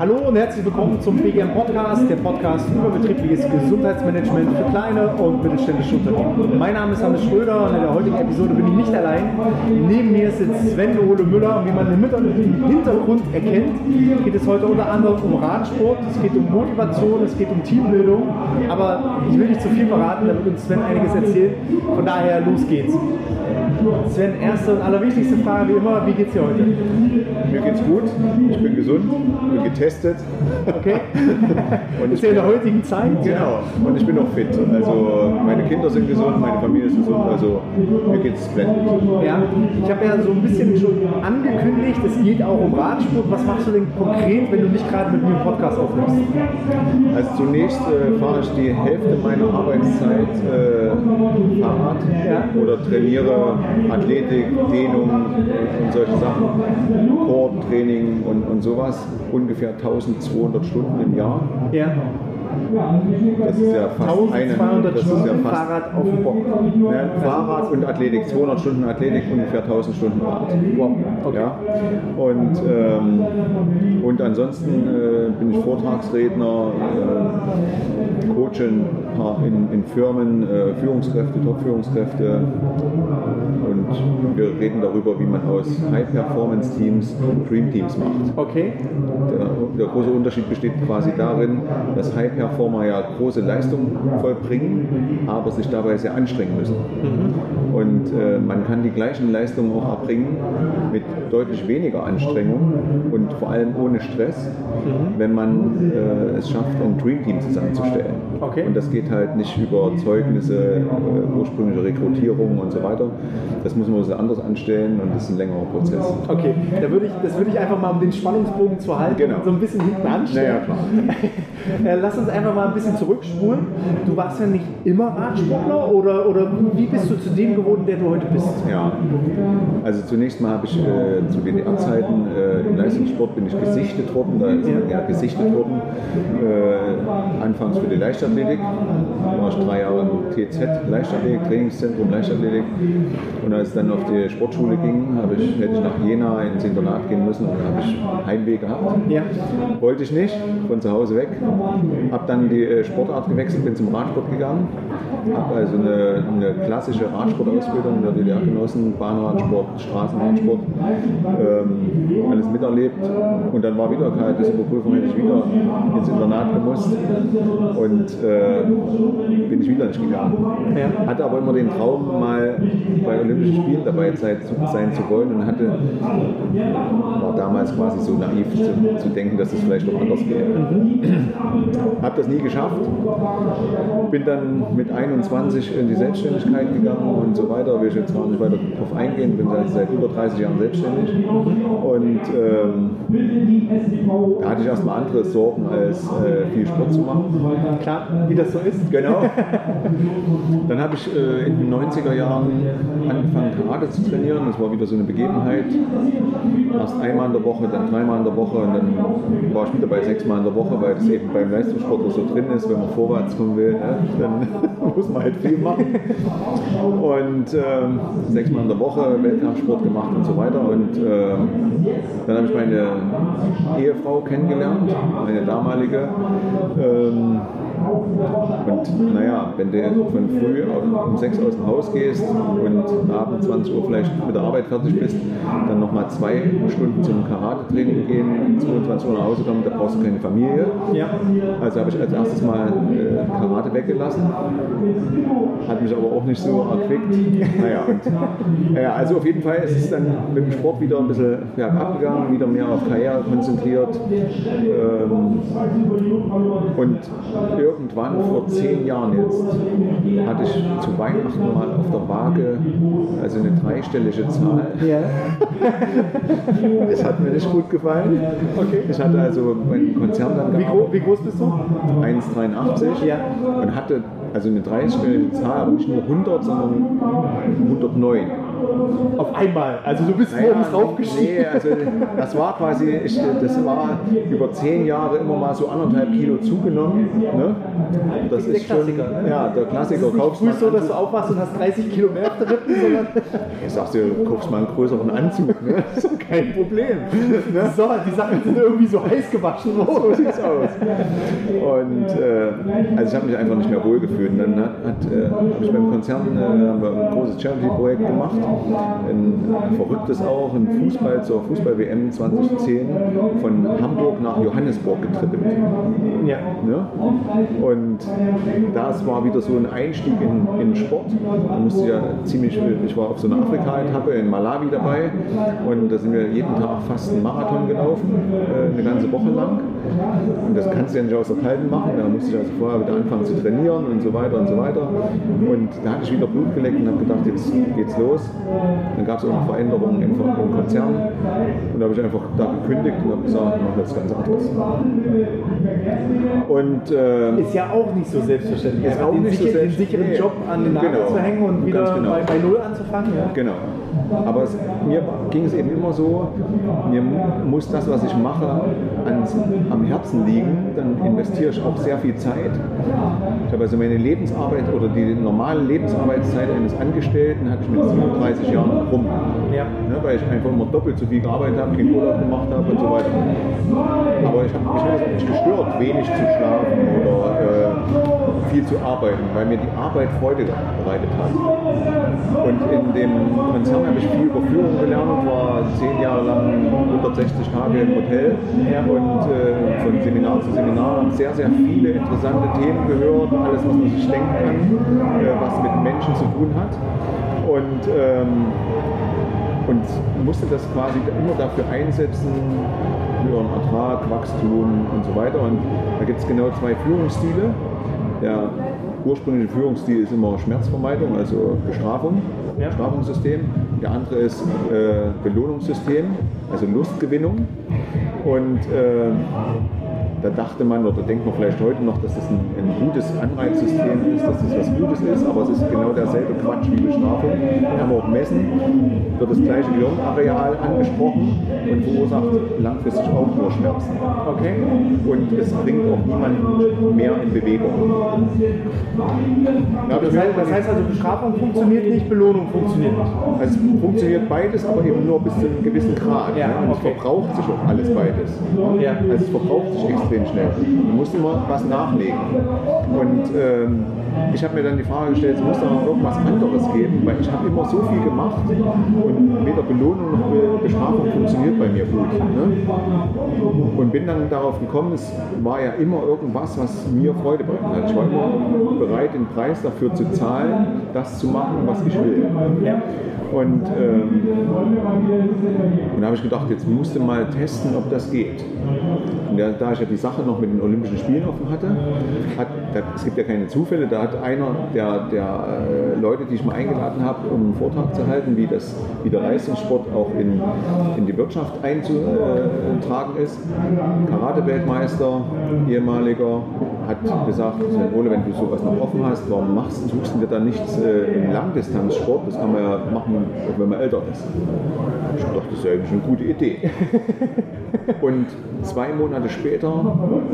Hallo und herzlich willkommen zum BGM Podcast, der Podcast über betriebliches Gesundheitsmanagement für kleine und mittelständische Unternehmen. Mein Name ist Hannes Schröder und in der heutigen Episode bin ich nicht allein. Neben mir sitzt Sven Ole Müller wie man im Hintergrund erkennt, geht es heute unter anderem um Radsport, es geht um Motivation, es geht um Teambildung, aber ich will nicht zu viel verraten, da wird uns Sven einiges erzählen. Von daher, los geht's. Sven, erste und allerwichtigste Frage wie immer, wie geht's dir heute? Mir geht's gut, ich bin gesund, bin getestet. Okay. Und ist ja in der heutigen Zeit. Genau, und ich bin auch fit. Also meine Kinder sind gesund, meine Familie ist gesund, also mir geht's splendid. Ja, ich habe ja so ein bisschen schon angekündigt, es geht auch um Radsport. Was machst du denn konkret, wenn du nicht gerade mit mir einen Podcast aufnimmst? Also zunächst äh, fahre ich die Hälfte meiner Arbeitszeit äh, Fahrrad Ja. oder trainiere Athletik, Dehnung und solche Sachen, Korbtraining und, und sowas. Ungefähr 1200 Stunden im Jahr. Ja, Das ist ja fast eine. 1200 Das ist ja fast Fahrrad auf dem Bock. Ja, Fahrrad und Athletik, 200 Stunden Athletik, ungefähr 1000 Stunden Rad. Wow, okay. Ja? Und, ähm, und ansonsten äh, bin ich Vortragsredner, äh, paar in, in Firmen, äh, Führungskräfte, Top-Führungskräfte und wir reden darüber, wie man aus High-Performance-Teams Dream-Teams macht. Okay, Der, der große Unterschied besteht quasi darin, dass High-Performer ja große Leistungen vollbringen, aber sich dabei sehr anstrengen müssen. Und äh, man kann die gleichen Leistungen auch erbringen mit deutlich weniger Anstrengung und vor allem ohne Stress, wenn man äh, es schafft, ein Dream-Team zusammenzustellen. Okay. Und das geht halt nicht über Zeugnisse, äh, ursprüngliche Rekrutierung und so weiter. Das muss man so anders anstellen und das ist ein längerer Prozess. okay. Da würde ich, das würde ich einfach mal, um den Spannungsbogen zu halten, Genau. so ein bisschen hinten anstellen. Naja, klar. Äh, Lass uns einfach mal ein bisschen zurückspulen. Du warst ja nicht immer Radsportler oder, oder wie bist du zu dem geworden, der du heute bist? Ja, also zunächst mal habe ich äh, zu DDR-Zeiten äh, im Leistungssport bin ich gesichtet worden, da ist man ja gesichtet worden. Äh, anfangs für die Leichtathletik, da war ich drei Jahre im TZ Leichtathletik, Trainingszentrum Leichtathletik. Und als es dann auf die Sportschule ging, habe ich, hätte ich nach Jena ins Internat gehen müssen und da habe ich Heimweh gehabt. Ja. Wollte ich nicht, von zu Hause weg. Habe dann die äh, Sportart gewechselt, bin zum Radsport gegangen. Habe also eine, eine klassische Radsportausbildung in der DDR genossen, Bahnradsport, Straßenradsport, ähm, alles miterlebt. Und dann war wieder Überprüfung, hätte ich wieder ins Internat gemusst und äh, bin ich wieder nicht gegangen. Ja. Hatte aber immer den Traum, mal bei Olympischen Spielen dabei sein zu, sein zu wollen und hatte, war damals quasi so naiv zu, zu denken, dass es vielleicht noch anders geht. Habe das nie geschafft. Bin dann mit 21 in die Selbstständigkeit gegangen und so weiter. Will ich jetzt gar nicht weiter darauf eingehen. Bin seit, seit über 30 Jahren selbstständig. Und ähm, da hatte ich erstmal andere Sorgen, als äh, viel Sport zu machen. Klar, wie das so ist. Genau. Dann habe ich äh, in den 90er Jahren angefangen, Karate zu trainieren. Das war wieder so eine Begebenheit. Erst einmal in der Woche, dann dreimal in der Woche und dann war ich wieder bei sechsmal in der Woche, weil das eben beim Leistungssportler so drin ist, wenn man vorwärts kommen will, ne, dann muss man halt viel machen. Und ähm, sechsmal in der Woche Wettkampfsport gemacht und so weiter. Und ähm, dann habe ich meine Ehefrau kennengelernt, meine damalige. Ähm, und naja, wenn du von früh um 6 aus dem Haus gehst und abends 20 Uhr vielleicht mit der Arbeit fertig bist, dann nochmal zwei Stunden zum Karate-Training gehen, 22 Uhr nach Hause kommen, da brauchst du keine Familie. Ja. Also habe ich als erstes mal äh, Karate weggelassen. Hat mich aber auch nicht so erquickt. Naja, naja, also auf jeden Fall ist es dann mit dem Sport wieder ein bisschen ja, abgegangen, wieder mehr auf Karriere konzentriert. Ähm, und irgendwann vor zehn Jahren jetzt hatte ich zu Weihnachten mal auf der Waage also eine dreistellige Zahl. Ja. Das hat mir nicht gut gefallen. Okay. Ich hatte also meinen Konzern dann Wie, gro wie groß bist du? 1,83 Ja. und hatte also eine 30-stellige Zahl, aber nicht nur 100, sondern 109. Auf einmal. Also du bist Naja, morgens raufgestiegen. Nee, also das war quasi, ich, das war über zehn Jahre immer mal so anderthalb Kilo zugenommen. Ne? Das Der ist schon, Klassiker, ne? ja, der Klassiker. Nicht Kaufst früh mal so, dass du aufwachst und hast 30 Kilo mehr auf der Rippen, sondern Ich sag's dir, du kaufst mal einen größeren Anzug. Ne? Das ist kein Problem. Ne? so, die Sachen sind irgendwie so heiß gewaschen So sieht's aus. Und äh, also ich habe mich einfach nicht mehr wohlgefühlt. Und dann hat, hat, äh, habe ich beim Konzern äh, haben wir ein großes Charity-Projekt gemacht. Ein, verrücktes auch, ein Fußball zur Fußball-WM 2010 von Hamburg nach Johannesburg getrippelt. Ja. Ne? Und das war wieder so ein Einstieg in, in Sport. Da musste ich ja ziemlich, ich war auf so einer Afrika-Etappe in Malawi dabei und da sind wir jeden Tag fast einen Marathon gelaufen, äh, eine ganze Woche lang. Und das kannst du ja nicht aus der Kalten machen, da musste ich also vorher wieder anfangen zu trainieren und so weiter und so weiter. Und da hatte ich wieder Blut geleckt und habe gedacht, jetzt geht's los. Dann gab es auch noch Veränderungen im, im Konzern und da habe ich einfach da gekündigt und habe gesagt, ich mache jetzt ganz anderes. Und äh, Ist ja auch nicht so selbstverständlich. Ist Einfach auch den, nicht so sicher, den selbstverständlich. sicheren Job an den Nagel Genau. zu hängen und wieder genau. bei, bei Null anzufangen. Ja. Genau. Aber es, mir ging es eben immer so, mir muss das, was ich mache, ans, am Herzen liegen. Dann investiere ich auch sehr viel Zeit. Ich habe also meine Lebensarbeit oder die normale Lebensarbeitszeit eines Angestellten hatte ich mit 37 Jahren rum. Ja. Ne, weil ich einfach immer doppelt so viel gearbeitet habe, keinen Urlaub gemacht habe und so weiter. Aber ich habe mich auch nicht gestört, wenig zu schlafen oder äh, viel zu arbeiten, weil mir die Arbeit Freude bereitet hat. Und in dem Konzern habe ich viel über Führung gelernt, war zehn Jahre lang 160 Tage im Hotel und äh, von Seminar zu Seminar habe sehr, sehr viele interessante Themen gehört, alles, was man sich denken kann, äh, was mit Menschen zu tun hat. Und ähm, und musste das quasi immer dafür einsetzen, höheren Ertrag, Wachstum und so weiter. Und da gibt es genau zwei Führungsstile. Der ursprüngliche Führungsstil ist immer Schmerzvermeidung, also Bestrafung, Ja. Bestrafungssystem. Der andere ist äh, Belohnungssystem, also Lustgewinnung. Und äh, da dachte man oder denkt man vielleicht heute noch, dass das ein, ein gutes Anreizsystem ist, dass das was Gutes ist, aber es ist genau derselbe Quatsch wie Bestrafung. Kann man auch messen, wird das gleiche Gehirnareal angesprochen und verursacht langfristig auch nur Schmerzen. Okay. Und es bringt auch niemanden mehr in Bewegung. Ich Das heißt, das heißt also, Bestrafung funktioniert nicht, Belohnung funktioniert nicht. also es funktioniert beides, aber eben nur bis zu einem gewissen Grad. Ja, ne? Und es okay. verbraucht sich auch alles beides. Ja. Also es verbraucht sich extrem schnell. Du musst immer was nachlegen. Und ähm, ich habe mir dann die Frage gestellt, es muss da noch irgendwas anderes geben, weil ich habe immer so viel gemacht und weder Belohnung noch Be- Bestrafung funktioniert bei mir gut. Ne? Und bin dann darauf gekommen, es war ja immer irgendwas, was mir Freude bereitet hat. Ich war immer bereit, den Preis dafür zu zahlen, das zu machen, was ich will. Und, ähm, und da habe ich gedacht, jetzt musst du mal testen, ob das geht. Und da, da ich ja die Sache noch mit den Olympischen Spielen offen hatte, hat, da, es gibt ja keine Zufälle, da hat einer der, der äh, Leute, die ich mal eingeladen habe, um einen Vortrag zu halten, wie, das, wie der Leistungssport auch in, in die Wirtschaft einzutragen ist, Karate-Weltmeister, ehemaliger, hat gesagt, Ole, wenn du sowas noch offen hast, warum machst, suchst du dir da nichts äh, im Langdistanzsport? Das kann man ja machen, auch wenn man älter ist. Ich dachte, das ist ja eigentlich eine gute Idee. Und zwei Monate später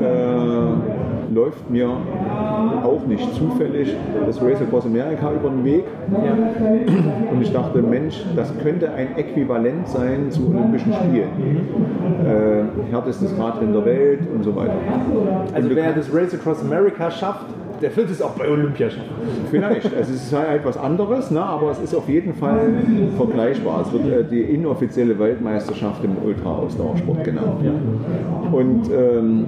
äh, läuft mir auch nicht zufällig das Race Across America über den Weg. Und ich dachte, Mensch, das könnte ein Äquivalent sein zu Olympischen Spielen. Äh, härtestes Radrennen der Welt und so weiter. Also Und wer das Race Across America schafft, der wird es auch bei Olympia schaffen. Vielleicht. Also es ist halt etwas anderes, ne? aber es ist auf jeden Fall vergleichbar. Es wird äh, die inoffizielle Weltmeisterschaft im Ultra-Ausdauersport genannt. Und, ähm,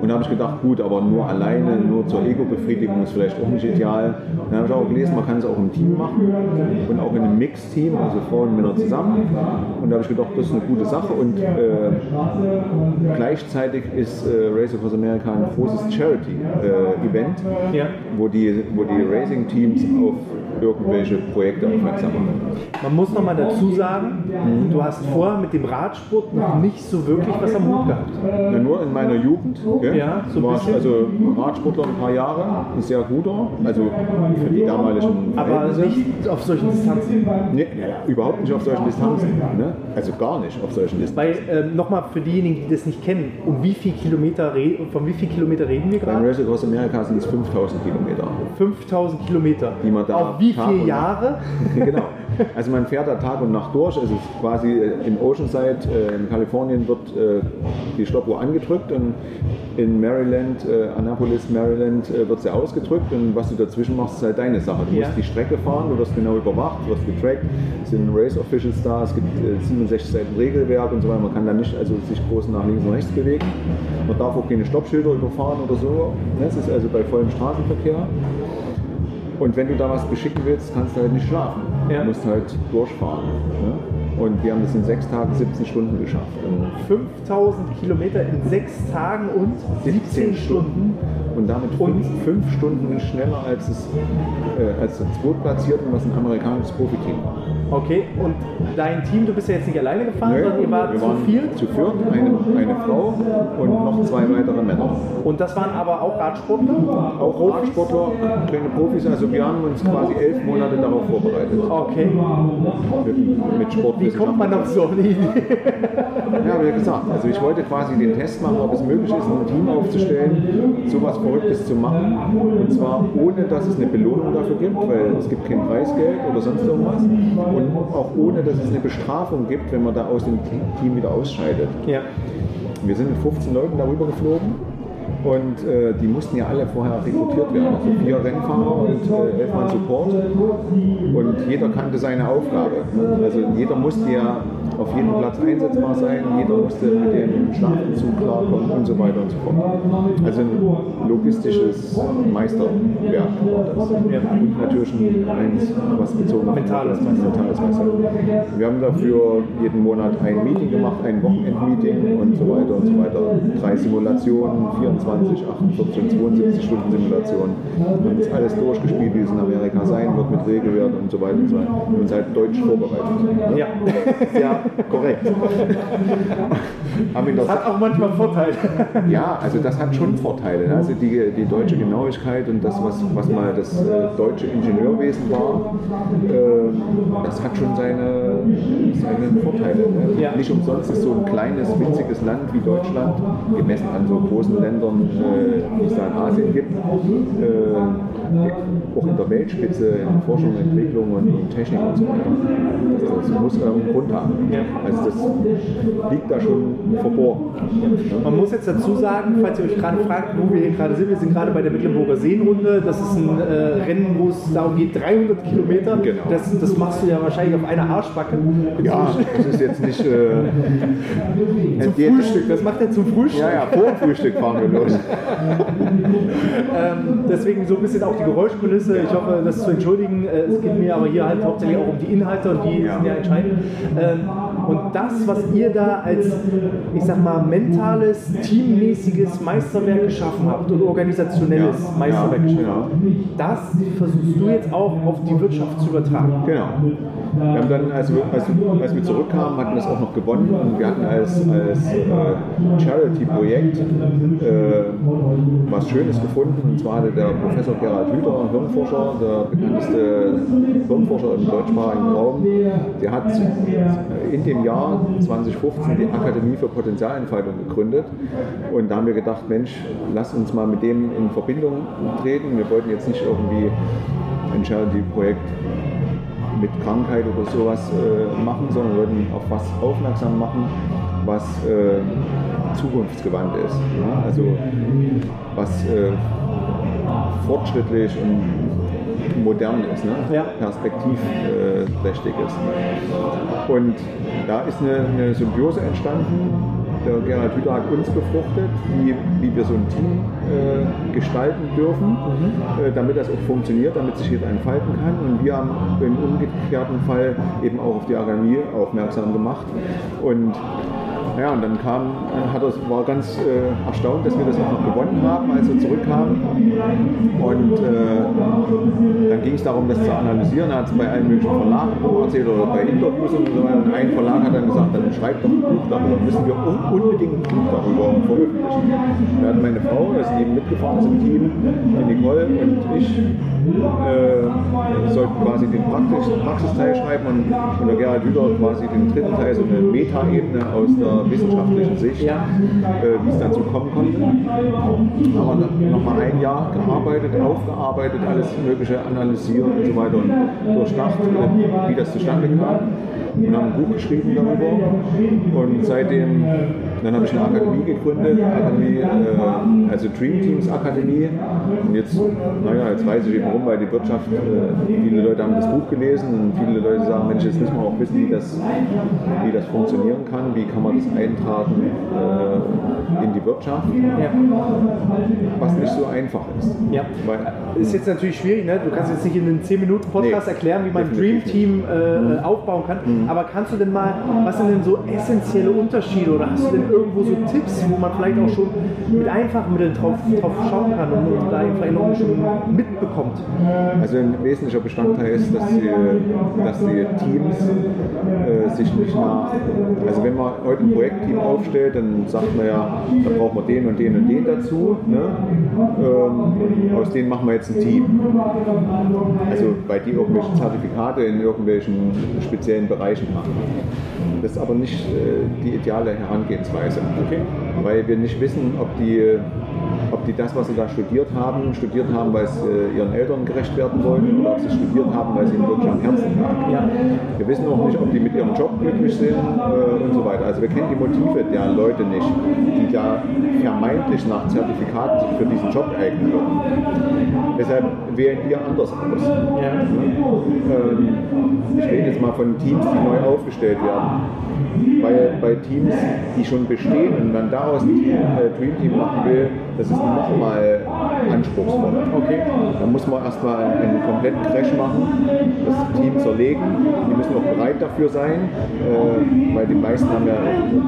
und da habe ich gedacht, gut, aber nur alleine, nur zur Ego-Befriedigung ist vielleicht auch nicht ideal. Dann habe ich auch gelesen, man kann es auch im Team machen und auch in einem Mix-Team, also Frauen und Männer zusammen. Und da habe ich gedacht, das ist eine gute Sache. Und äh, gleichzeitig ist äh, Race Across America ein großes Charity. Racing-Event, Ja. wo, die, wo die Racing-Teams auf irgendwelche Projekte aufmerksam machen. Man muss noch mal dazu sagen, du hast vorher mit dem Radsport noch nicht so wirklich was am Hut gehabt. Na, nur in meiner Jugend gell, Ja, so war ich bisschen. also Radsportler ein paar Jahre, ein sehr guter, also für die damaligen Aber Verhältnisse. nicht auf solchen Distanzen. Nee, überhaupt nicht auf solchen Distanzen. Ne? Also gar nicht auf solchen Distanzen. Weil ähm, nochmal für diejenigen, die das nicht kennen, um wie viel Kilometer von wie viel Kilometer reden wir Beim gerade? Race Across America sind es 5000 Kilometer. 5000 Kilometer. Die man da Auf wie Tag viele Jahre? genau. Also man fährt da Tag und Nacht durch. Es ist quasi äh, in Oceanside äh, in Kalifornien wird äh, die Stoppuhr angedrückt und in Maryland, Annapolis, Maryland wird sie ausgedrückt und was du dazwischen machst, ist halt deine Sache. Du Ja. musst die Strecke fahren, du wirst genau überwacht, du wirst getrackt, es sind Race Officials da, es gibt äh, 67 Seiten Regelwerk und so weiter. Man kann da nicht also sich groß nach links und rechts bewegen. Man darf auch keine Stoppschilder überfahren oder so. Es ist also bei vollem Straßenverkehr. Und wenn du da was beschicken willst, kannst du halt nicht schlafen. Ja. Du musst halt durchfahren. Ne? Und wir haben das in sechs Tagen 17 Stunden geschafft. Und 5000 Kilometer in sechs Tagen und 17 Stunden. Und damit fünf, fünf Stunden schneller als es äh, als der Zweitplatzierte, was ein amerikanisches Profiteam war. Okay, und dein Team, du bist ja jetzt nicht alleine gefahren, Nö, sondern ihr wart wir zu waren viert. zu viert, eine, eine Frau und noch zwei weitere Männer. Und das waren aber auch Radsportler? Auch Profis? Radsportler, kleine Profis, also wir haben uns quasi elf Monate darauf vorbereitet. Okay. Mit, mit Sport. Wie kommt man auf so eine Idee? Ja, wie gesagt, also ich wollte quasi den Test machen, ob es möglich ist, ein Team aufzustellen, sowas Verrücktes zu machen. Und zwar ohne, dass es eine Belohnung dafür gibt, weil es gibt kein Preisgeld oder sonst irgendwas. Und auch ohne, dass es eine Bestrafung gibt, wenn man da aus dem Team wieder ausscheidet. Ja. Wir sind mit 15 Leuten darüber geflogen. Und äh, die mussten ja alle vorher rekrutiert werden. Also vier Rennfahrer und äh, elf Mann Support. Und jeder kannte seine Aufgabe. Also jeder musste ja auf jedem Platz einsetzbar sein, jeder musste mit dem Schlafentzug klarkommen und so weiter und so fort. Also ein logistisches Meisterwerk war das. Ja. Und natürlich ein eins, was bezogen auf Mentales Meisterwerk. Wir haben dafür jeden Monat ein Meeting gemacht, ein Wochenendmeeting und so weiter und so weiter. Drei Simulationen, 24, 48, 72 Stunden Simulationen. Wir haben das alles durchgespielt, wie es in Amerika sein wird, mit Regelwert und so weiter und so weiter. Wir haben uns halt deutsch vorbereitet. Ne? Ja. Ja, korrekt. ihn das Hat auch manchmal Vorteile. ja, also das hat schon Vorteile. Also die, die deutsche Genauigkeit und das, was, was mal das äh, deutsche Ingenieurwesen war, äh, das hat schon seine, seine Vorteile. Ne? Ja. Nicht umsonst ist so ein kleines, winziges Land wie Deutschland, gemessen an so großen Ländern, äh, die es da in Asien gibt, äh, auch in der Weltspitze in Forschung, Entwicklung und, und Technik und so weiter. Das, das muss irgendeinen Grund haben. Also das liegt da schon verborgen. Man muss jetzt dazu sagen, falls ihr euch gerade fragt, wo wir hier gerade sind, wir sind gerade bei der Mecklenburger Seenrunde. Das ist ein äh, Rennen, wo es darum geht, 300 Kilometer. Genau. Das, das machst du ja wahrscheinlich auf einer Arschbacke. Ja, das ist jetzt nicht. Äh, Zum Frühstück, das macht er zum Frühstück. Ja, ja, vor dem Frühstück fahren wir los. Ähm, deswegen so ein bisschen auch die Geräuschkulisse. Ich hoffe, das zu entschuldigen. Äh, es geht mir aber hier halt hauptsächlich auch um die Inhalte und die Ja. sind ja entscheidend. Ähm, und das, was ihr da als, ich sag mal, mentales, teammäßiges Meisterwerk geschaffen habt und organisationelles Meisterwerk geschaffen habt, das versuchst du jetzt auch auf die Wirtschaft zu übertragen. Genau. Wir haben dann, als wir, als, als wir zurückkamen, hatten wir es auch noch gewonnen und wir hatten als, als äh, Charity-Projekt äh, was Schönes gefunden. Und zwar hatte der Professor Gerald Hüther, ein Hirnforscher, der bekannteste Hirnforscher im deutschsprachigen Raum, der hat in dem Jahr 2015 die Akademie für Potenzialentfaltung gegründet. Und da haben wir gedacht, Mensch, lass uns mal mit dem in Verbindung treten. Wir wollten jetzt nicht irgendwie ein Charity-Projekt mit Krankheit oder sowas äh, machen, sondern wollten auf was aufmerksam machen, was äh, zukunftsgewandt ist. Ja? Also was äh, fortschrittlich und modern ist, ne? Ja. perspektivträchtig ist. Und da ist eine, eine Symbiose entstanden. Der Gerhard Hüther hat uns befruchtet, wie, wie wir so ein Team äh, gestalten dürfen, äh, damit das auch funktioniert, damit sich jeder entfalten kann. Und wir haben im umgekehrten Fall eben auch auf die Akademie aufmerksam gemacht. Und Ja, und dann kam, hat er, war ganz äh, erstaunt, dass wir das auch noch gewonnen haben, als wir zurückkamen. Und äh, dann ging es darum, das zu analysieren. Er hat es bei allen möglichen Verlagen erzählt oder bei Interviews und so weiter. Und ein Verlag hat dann gesagt, dann schreibt doch ein Buch darüber, müssen wir un unbedingt ein Buch darüber veröffentlichen. Da hat meine Frau, das ist eben mitgefahren ist im Team, die Nicole und ich, äh, sollten quasi den Praxis, Praxisteil schreiben und, und der Gerhard Hüder quasi den dritten Teil, so eine Metaebene aus der wissenschaftlichen Sicht, Ja. äh, wie es dazu kommen konnte. Haben wir nochmal ein Jahr gearbeitet, aufgearbeitet, alles Mögliche analysiert und so weiter und durchdacht, äh, wie das zustande kam. Und haben ein Buch geschrieben darüber. Und seitdem, dann habe ich eine Akademie gegründet, Akademie, äh, also Dream Teams Akademie. Und jetzt, naja, jetzt weiß ich eben warum, weil die Wirtschaft, äh, viele Leute haben das Buch gelesen und viele Leute sagen, Mensch, jetzt müssen wir auch wissen, wie das, wie das funktionieren kann, wie kann man das eintragen äh, in die Wirtschaft, Ja. was nicht so einfach ist. Ja. Weil, Ist jetzt natürlich schwierig, ne? du kannst jetzt nicht in einem 10-Minuten-Podcast Nee, erklären, wie man ein Dream Team äh, aufbauen kann, aber kannst du denn mal, was sind denn so essentielle Unterschiede oder hast du denn irgendwo so Tipps, wo man vielleicht auch schon mit einfachen Mitteln drauf, drauf schauen kann und, und da vielleicht noch schon mitbekommt? Also ein wesentlicher Bestandteil ist, dass die, dass die Teams äh, sich nicht nach, also wenn man heute ein Projektteam aufstellt, dann sagt man ja, da braucht man den und den und den dazu. Ne? Ähm, aus denen machen wir jetzt ein Team. Also weil die irgendwelche Zertifikate in irgendwelchen speziellen Bereichen machen. Das ist aber nicht äh, die ideale Herangehensweise, weil wir nicht wissen, ob die, die das, was sie da studiert haben, studiert haben, weil sie äh, ihren Eltern gerecht werden wollen oder ob sie studiert haben, weil sie ihnen wirklich am Herzen lag. Ja. Wir wissen auch nicht, ob die mit ihrem Job glücklich sind äh, und so weiter. Also wir kennen die Motive der Leute nicht, die da vermeintlich nach Zertifikaten für diesen Job eignen würden. Deshalb wählen wir anders aus. Ja. Ähm, ich rede jetzt mal von Teams, die neu aufgestellt werden. Bei, bei Teams, die schon bestehen und man daraus ein Team, äh, Dream Team machen will, das ist nochmal anspruchsvoller. Okay. Da muss man erstmal einen kompletten Crash machen, das Team zerlegen. Die müssen auch bereit dafür sein, äh, weil die meisten haben ja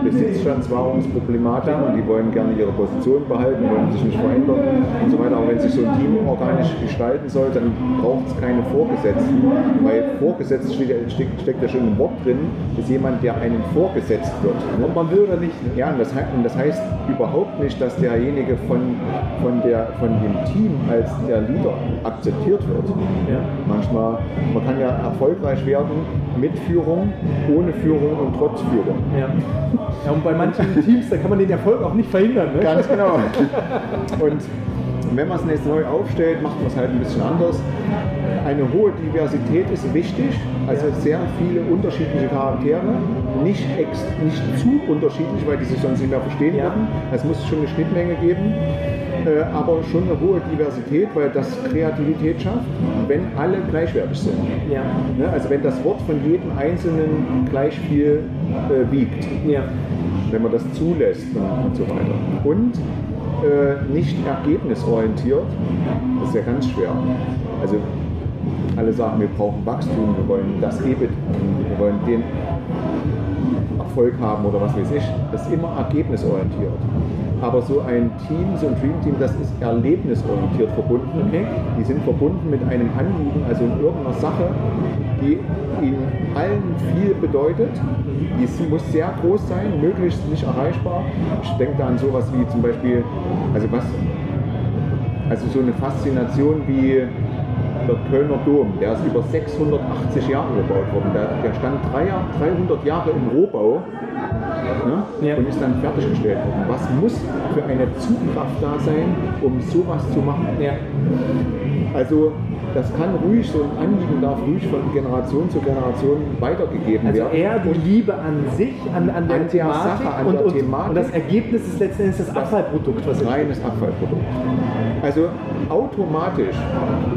Besitzstandswahrungsproblematik und die wollen gerne ihre Position behalten, wollen sich nicht verändern und so weiter. Aber wenn sich so ein Team organisch gestalten soll, dann braucht es keine Vorgesetzten, weil Vorgesetzt steht, steckt, steckt ja schon ein Wort drin, ist jemand, der einem vorgesetzt wird. ne? Ob man will oder nicht. Ne? Ja, und das, und das heißt überhaupt nicht, dass derjenige von, von, der, von dem Team als der Leader akzeptiert wird. Ja. Manchmal, man kann ja erfolgreich werden mit Führung, ohne Führung und trotz Führung. Ja. ja, und bei manchen Teams, da kann man den Erfolg auch nicht verhindern. Ne? Ganz genau. Und wenn man es jetzt neu aufstellt, macht man es halt ein bisschen anders. Eine hohe Diversität ist wichtig, also sehr viele unterschiedliche Charaktere, nicht, ex, nicht zu unterschiedlich, weil die sich sonst nicht mehr verstehen Ja. würden. Es muss schon eine Schnittmenge geben, äh, aber schon eine hohe Diversität, weil das Kreativität schafft, wenn alle gleichwertig sind. Ja. Ne? Also wenn das Wort von jedem Einzelnen gleich viel äh, wiegt Ja. wenn man das zulässt und, und so weiter. Und äh, nicht ergebnisorientiert, ist ja ganz schwer. Also alle sagen, wir brauchen Wachstum, wir wollen das EBIT, wir wollen den Erfolg haben oder was weiß ich. Das ist immer ergebnisorientiert. Aber so ein Team, so ein Dream Team, das ist erlebnisorientiert verbunden. Okay. Die sind verbunden mit einem Anliegen, also in irgendeiner Sache, die ihnen allen viel bedeutet. Die muss sehr groß sein, möglichst nicht erreichbar. Ich denke da an sowas wie zum Beispiel, also was, also so eine Faszination wie der Kölner Dom, der ist über 680 Jahre gebaut worden. Der, der stand drei, Jahr- 300 Jahre im Rohbau ne? Ja. und ist dann fertiggestellt worden. Was muss für eine Zugkraft da sein, um sowas zu machen? Ja. Also das kann ruhig, so ein Anliegen darf ruhig von Generation zu Generation weitergegeben Also werden. eher die Liebe an sich, an, an der An der Thematik, Sache, an und, der und, Thematik. und das Ergebnis ist letzten Endes das Abfallprodukt, was reines Abfallprodukt. Also automatisch,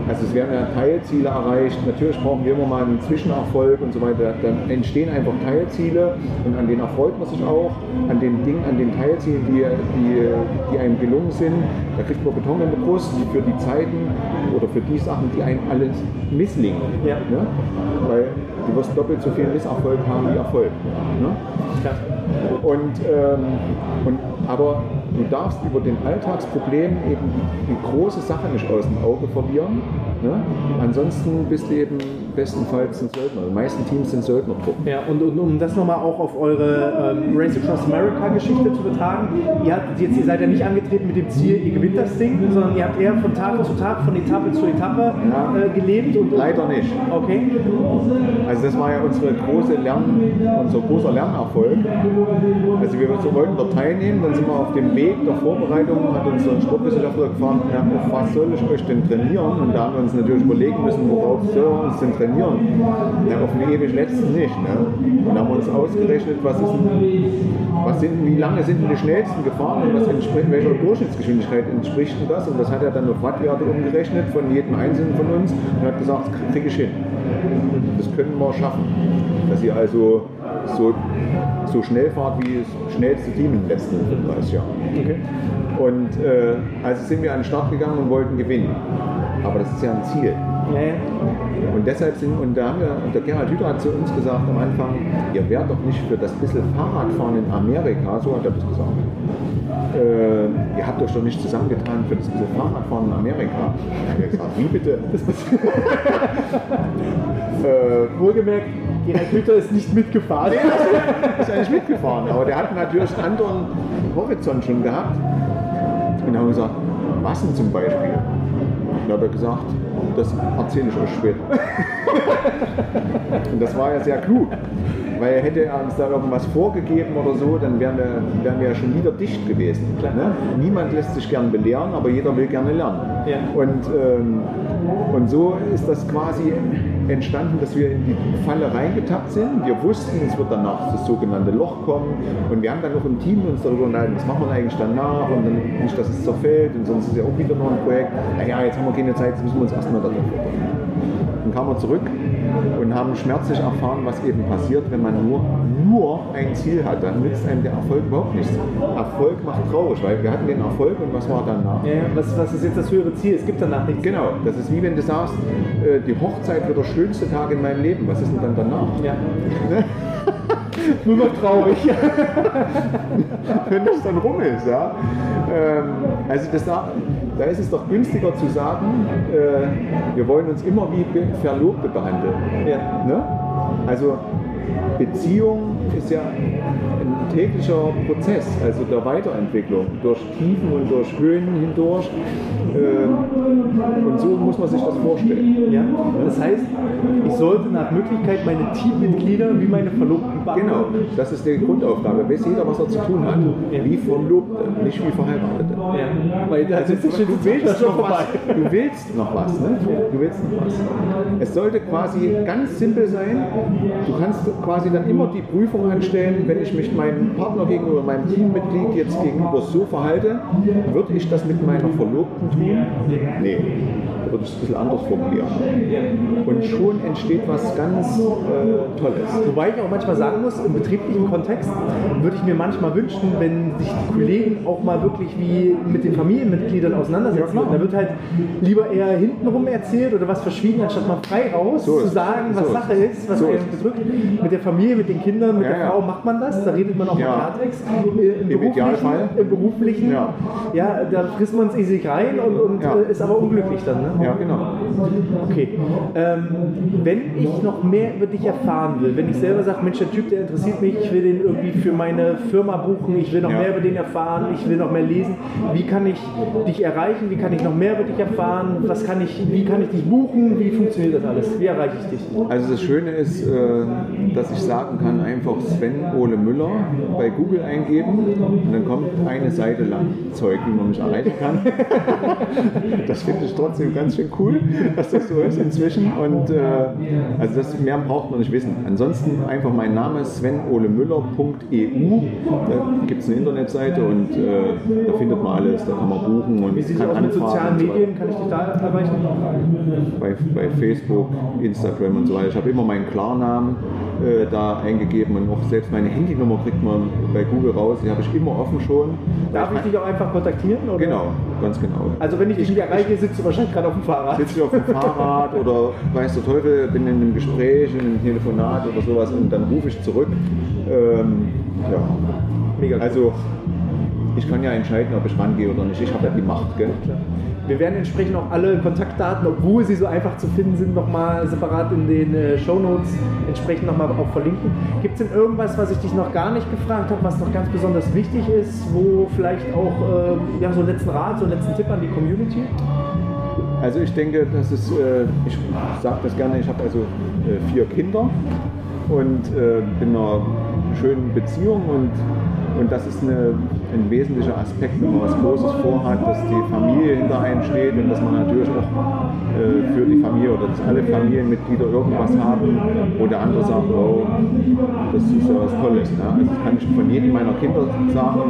also es werden ja Teilziele erreicht, natürlich brauchen wir immer mal einen Zwischenerfolg und so weiter, dann entstehen einfach Teilziele und an denen erfreut man sich auch, an den Dingen, an den Teilzielen, die, die, die einem gelungen sind, da kriegt man Beton in der Brust für die Zeiten oder für die Sachen, die einem alles misslingen. Ja. Ne? Weil du wirst doppelt so viel Misserfolg haben wie Erfolg. Ne? Klar. Und, ähm, und, aber du darfst über den Alltagsproblem eben die große Sache nicht aus dem Auge verlieren. Ne? Ansonsten bist du eben bestenfalls ein Söldner. Die meisten Teams sind Söldnertruppen. Ja, und, und um das nochmal auch auf eure ähm, Race Across America Geschichte zu übertragen, ihr, habt jetzt, ihr seid ja nicht angetreten mit dem Ziel, ihr gewinnt das Ding, sondern ihr habt eher von Tag zu Tag, von Etappe zu Etappe Ja. äh, gelebt. Und, Leider nicht. Okay. Also das war ja unsere große Lern, unser großer Lernerfolg. Also wir wollten dort teilnehmen, dann sind wir auf dem Weg der Vorbereitung, hat uns ein Sportwissenschaftler gefragt, ja, auf was soll ich euch denn trainieren? Und da haben wir uns natürlich überlegen müssen, worauf soll wir uns denn trainieren? Ja, auf den ewig letzten nicht. Ne? Und haben wir uns ausgerechnet, was ist was sind, wie lange sind denn die schnellsten gefahren und was entspricht, welcher Durchschnittsgeschwindigkeit entspricht denn das? Und das hat er dann auf Wattwerte umgerechnet von jedem Einzelnen von uns und hat gesagt, das kriege ich hin. Das können wir schaffen. Dass ihr also so, so schnell fahrt wie das schnellste Team im letzten 30 Jahren. okay. Und äh, also sind wir an den Start gegangen und wollten gewinnen. Aber das ist ja ein Ziel. Ja, ja. Und deshalb sind, und da haben wir, und der Gerhard Hüther hat zu uns gesagt am Anfang, ihr wärt doch nicht für das bisschen Fahrradfahren in Amerika, so hat er das gesagt. Äh, ihr habt euch doch nicht zusammengetan für das bisschen Fahrradfahren in Amerika. Ich habe gesagt, wie bitte? äh, Wohlgemerkt, Gerhard Hüther ist nicht mitgefahren. ist eigentlich mitgefahren, aber der hat natürlich einen anderen Horizont schon gehabt. Und dann haben wir gesagt, was denn zum Beispiel? Und dann hat er gesagt, das erzähle ich euch später. Und das war ja sehr klug, weil hätte er uns da irgendwas vorgegeben oder so, dann wären wir, wären wir ja schon wieder dicht gewesen. Ne? Niemand lässt sich gern belehren, aber jeder will gerne lernen. Ja. Und, ähm, und so ist das quasi entstanden, dass wir in die Falle reingetappt sind. Wir wussten, es wird danach das sogenannte Loch kommen. Und wir haben dann noch im Team uns darüber unterhalten, was machen wir eigentlich danach und dann nicht, dass es zerfällt und sonst ist ja auch wieder noch ein Projekt. Naja, jetzt haben wir keine Zeit, jetzt müssen wir uns erstmal darauf vorbereiten. Dann kamen wir zurück und haben schmerzlich erfahren, was eben passiert, wenn man nur, nur ein Ziel hat. Dann nützt einem der Erfolg überhaupt nichts. Erfolg macht traurig, weil wir hatten den Erfolg und was war danach? Ja. Was, was ist jetzt das höhere Ziel? Es gibt danach nichts. Genau, das ist wie wenn du sagst, äh, die Hochzeit wird der schönste Tag in meinem Leben. Was ist denn dann danach? Ja. Nur noch traurig. wenn das dann rum ist. Ja? Ähm, also das, da, da ist es doch günstiger zu sagen, äh, wir wollen uns immer wie Be- Verlobte behandeln. Ja. Ne? Also Beziehung ist ja ein täglicher Prozess, also der Weiterentwicklung, durch Tiefen und durch Höhen hindurch. Ähm, und so muss man sich das vorstellen. Ja, das heißt, ich sollte nach Möglichkeit meine Teammitglieder wie meine Verlobten Genau, das ist die Grundaufgabe. Weiß jeder, was er zu tun hat. Ja. Wie Verlobte, nicht wie Verheiratete. Ja, weil da Also schon du willst noch was. Du willst noch was, ne? Du willst noch was. Es sollte quasi ganz simpel sein. Du kannst quasi dann immer die Prüfung anstellen, wenn ich mich meinem Partner gegenüber, meinem Teammitglied jetzt gegenüber so verhalte, würde ich das mit meiner Verlobten tun? Nee. Da würde ich es ein bisschen anders formulieren. Und schon entsteht was ganz äh, Tolles. Wobei ich auch manchmal sagen muss, im betrieblichen Kontext würde ich mir manchmal wünschen, wenn sich die Kollegen auch mal wirklich wie mit den Familienmitgliedern auseinandersetzen. Ja, da wird halt lieber eher hintenrum erzählt oder was verschwiegen, anstatt mal frei raus So zu sagen, was So Sache ist, was So einen bedrückt. Mit der Familie, mit den Kindern, mit Ja, der ja. Frau macht man das, da redet man auch Ja. mal Klartext. Äh, Im, beruflichen, Idealfall. Im beruflichen, Ja. ja. da frisst man es easy rein und, und Ja. äh, ist aber unglücklich dann. Ne? Ja, genau. Okay. Ähm, wenn ich noch mehr über dich erfahren will, wenn ich selber sage, Mensch, der Typ, der interessiert mich, ich will den irgendwie für meine Firma buchen, ich will noch Ja. mehr über den erfahren, ich will noch mehr lesen, wie kann ich dich erreichen, wie kann ich noch mehr über dich erfahren, was kann ich, wie kann ich dich buchen, wie funktioniert das alles, wie erreiche ich dich? Also das Schöne ist, äh, dass ich sagen kann, einfach Sven Ole Müller bei Google eingeben und dann kommt eine Seite lang Zeug, wie man mich erreichen kann. Das finde ich trotzdem ganz schön cool, dass das so ist inzwischen. Und äh, also das mehr braucht man nicht wissen. Ansonsten einfach mein Name svenolemüller.eu. Da gibt es eine Internetseite und äh, da findet man alles, da kann man buchen und Wie kann aus mit sozialen Medien, kann ich dich da erreichen? bei, bei Facebook, Instagram und so weiter. Ich habe immer meinen Klarnamen äh, da eingegeben und auch selbst meine Handynummer kriegt man bei Google raus. Die habe ich immer offen schon. Darf ich dich auch einfach kontaktieren? Oder? Genau, ganz genau. Also wenn ich dich nicht erreiche, sitzt du wahrscheinlich gerade auf auf dem Fahrrad. Sitze ich auf dem Fahrrad oder weiß der Teufel, bin in einem Gespräch, in einem Telefonat oder sowas und dann rufe ich zurück. Ähm, ja. Mega cool. Also ich kann ja entscheiden, ob ich rangehe oder nicht. Ich habe ja die Macht. Gell? Wir werden entsprechend auch alle Kontaktdaten, obwohl sie so einfach zu finden sind, nochmal separat in den äh, Show Notes entsprechend nochmal auch verlinken. Gibt es denn irgendwas, was ich dich noch gar nicht gefragt habe, was noch ganz besonders wichtig ist, wo vielleicht auch ähm, ja, so einen letzten Rat, so einen letzten Tipp an die Community? Also ich denke, das ist, äh, ich sage das gerne, ich habe also äh, vier Kinder und äh, bin in einer schönen Beziehung und, und das ist eine, ein wesentlicher Aspekt, wenn man was Großes vorhat, dass die Familie hinter einem steht und dass man natürlich auch äh, für die Familie oder dass alle Familienmitglieder irgendwas haben, wo der andere sagt, oh, das ist ja was Tolles. Ne? Also das kann ich von jedem meiner Kinder sagen.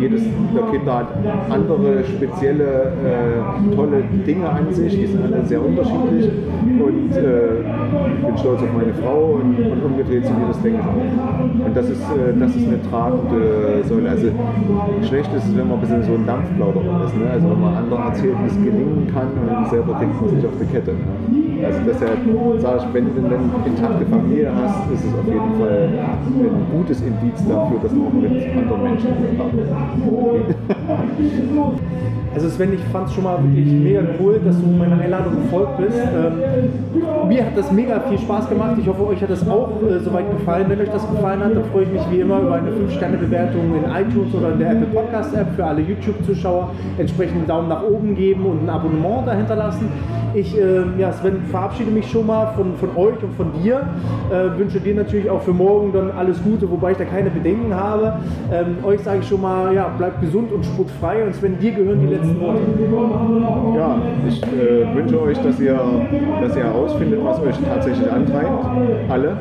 Jedes der Kinder hat andere spezielle, äh, tolle Dinge an sich, die sind alle sehr unterschiedlich und äh, ich bin stolz auf meine Frau und, und umgedreht sind wir das denke ich auch. Und das ist, äh, das ist eine tragende Säule. Also schlecht ist es, wenn man ein bisschen so ein Dampfplauderer ist. Ne? Also wenn man anderen erzählt, wie es gelingen kann und selber kriegt man sich auf die Kette. Ne? Also deshalb sage ich, wenn du eine intakte Familie hast, ist es auf jeden Fall ein gutes Indiz dafür, dass man auch mit anderen Menschen kann. Also Sven, ich fand es schon mal wirklich mega cool, dass du meiner Einladung gefolgt bist. Ähm, mir hat das mega viel Spaß gemacht. Ich hoffe, euch hat das auch äh, soweit gefallen. Wenn euch das gefallen hat, dann freue ich mich wie immer über eine 5-Sterne-Bewertung in iTunes oder in der Apple Podcast-App für alle YouTube-Zuschauer. Entsprechend einen Daumen nach oben geben und ein Abonnement dahinter lassen. Ich, äh, ja, Sven, verabschiede mich schon mal von, von euch und von dir. Äh, wünsche dir natürlich auch für morgen dann alles Gute, wobei ich da keine Bedenken habe. Ähm, euch sage ich schon mal, ja, bleibt gesund und sportfrei. Und Sven, dir gehören die letzten Worte. Ja, ich äh, wünsche euch, dass ihr, dass ihr herausfindet, was euch tatsächlich antreibt. Alle.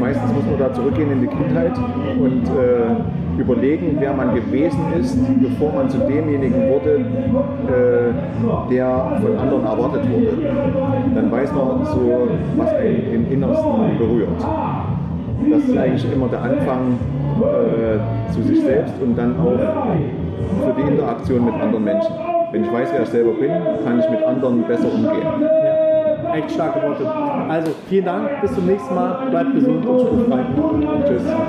Meistens muss man da zurückgehen in die Kindheit und äh, überlegen, wer man gewesen ist, bevor man zu demjenigen wurde, äh, der von anderen erwartet wurde. Dann weiß man so, was einen im Innersten berührt. Das ist eigentlich immer der Anfang äh, zu sich selbst und dann auch für die Interaktion mit anderen Menschen. Wenn ich weiß, wer ich selber bin, kann ich mit anderen besser umgehen. Ja, echt starke Worte. Also, vielen Dank, bis zum nächsten Mal, bleibt gesund und sportfrei. Tschüss.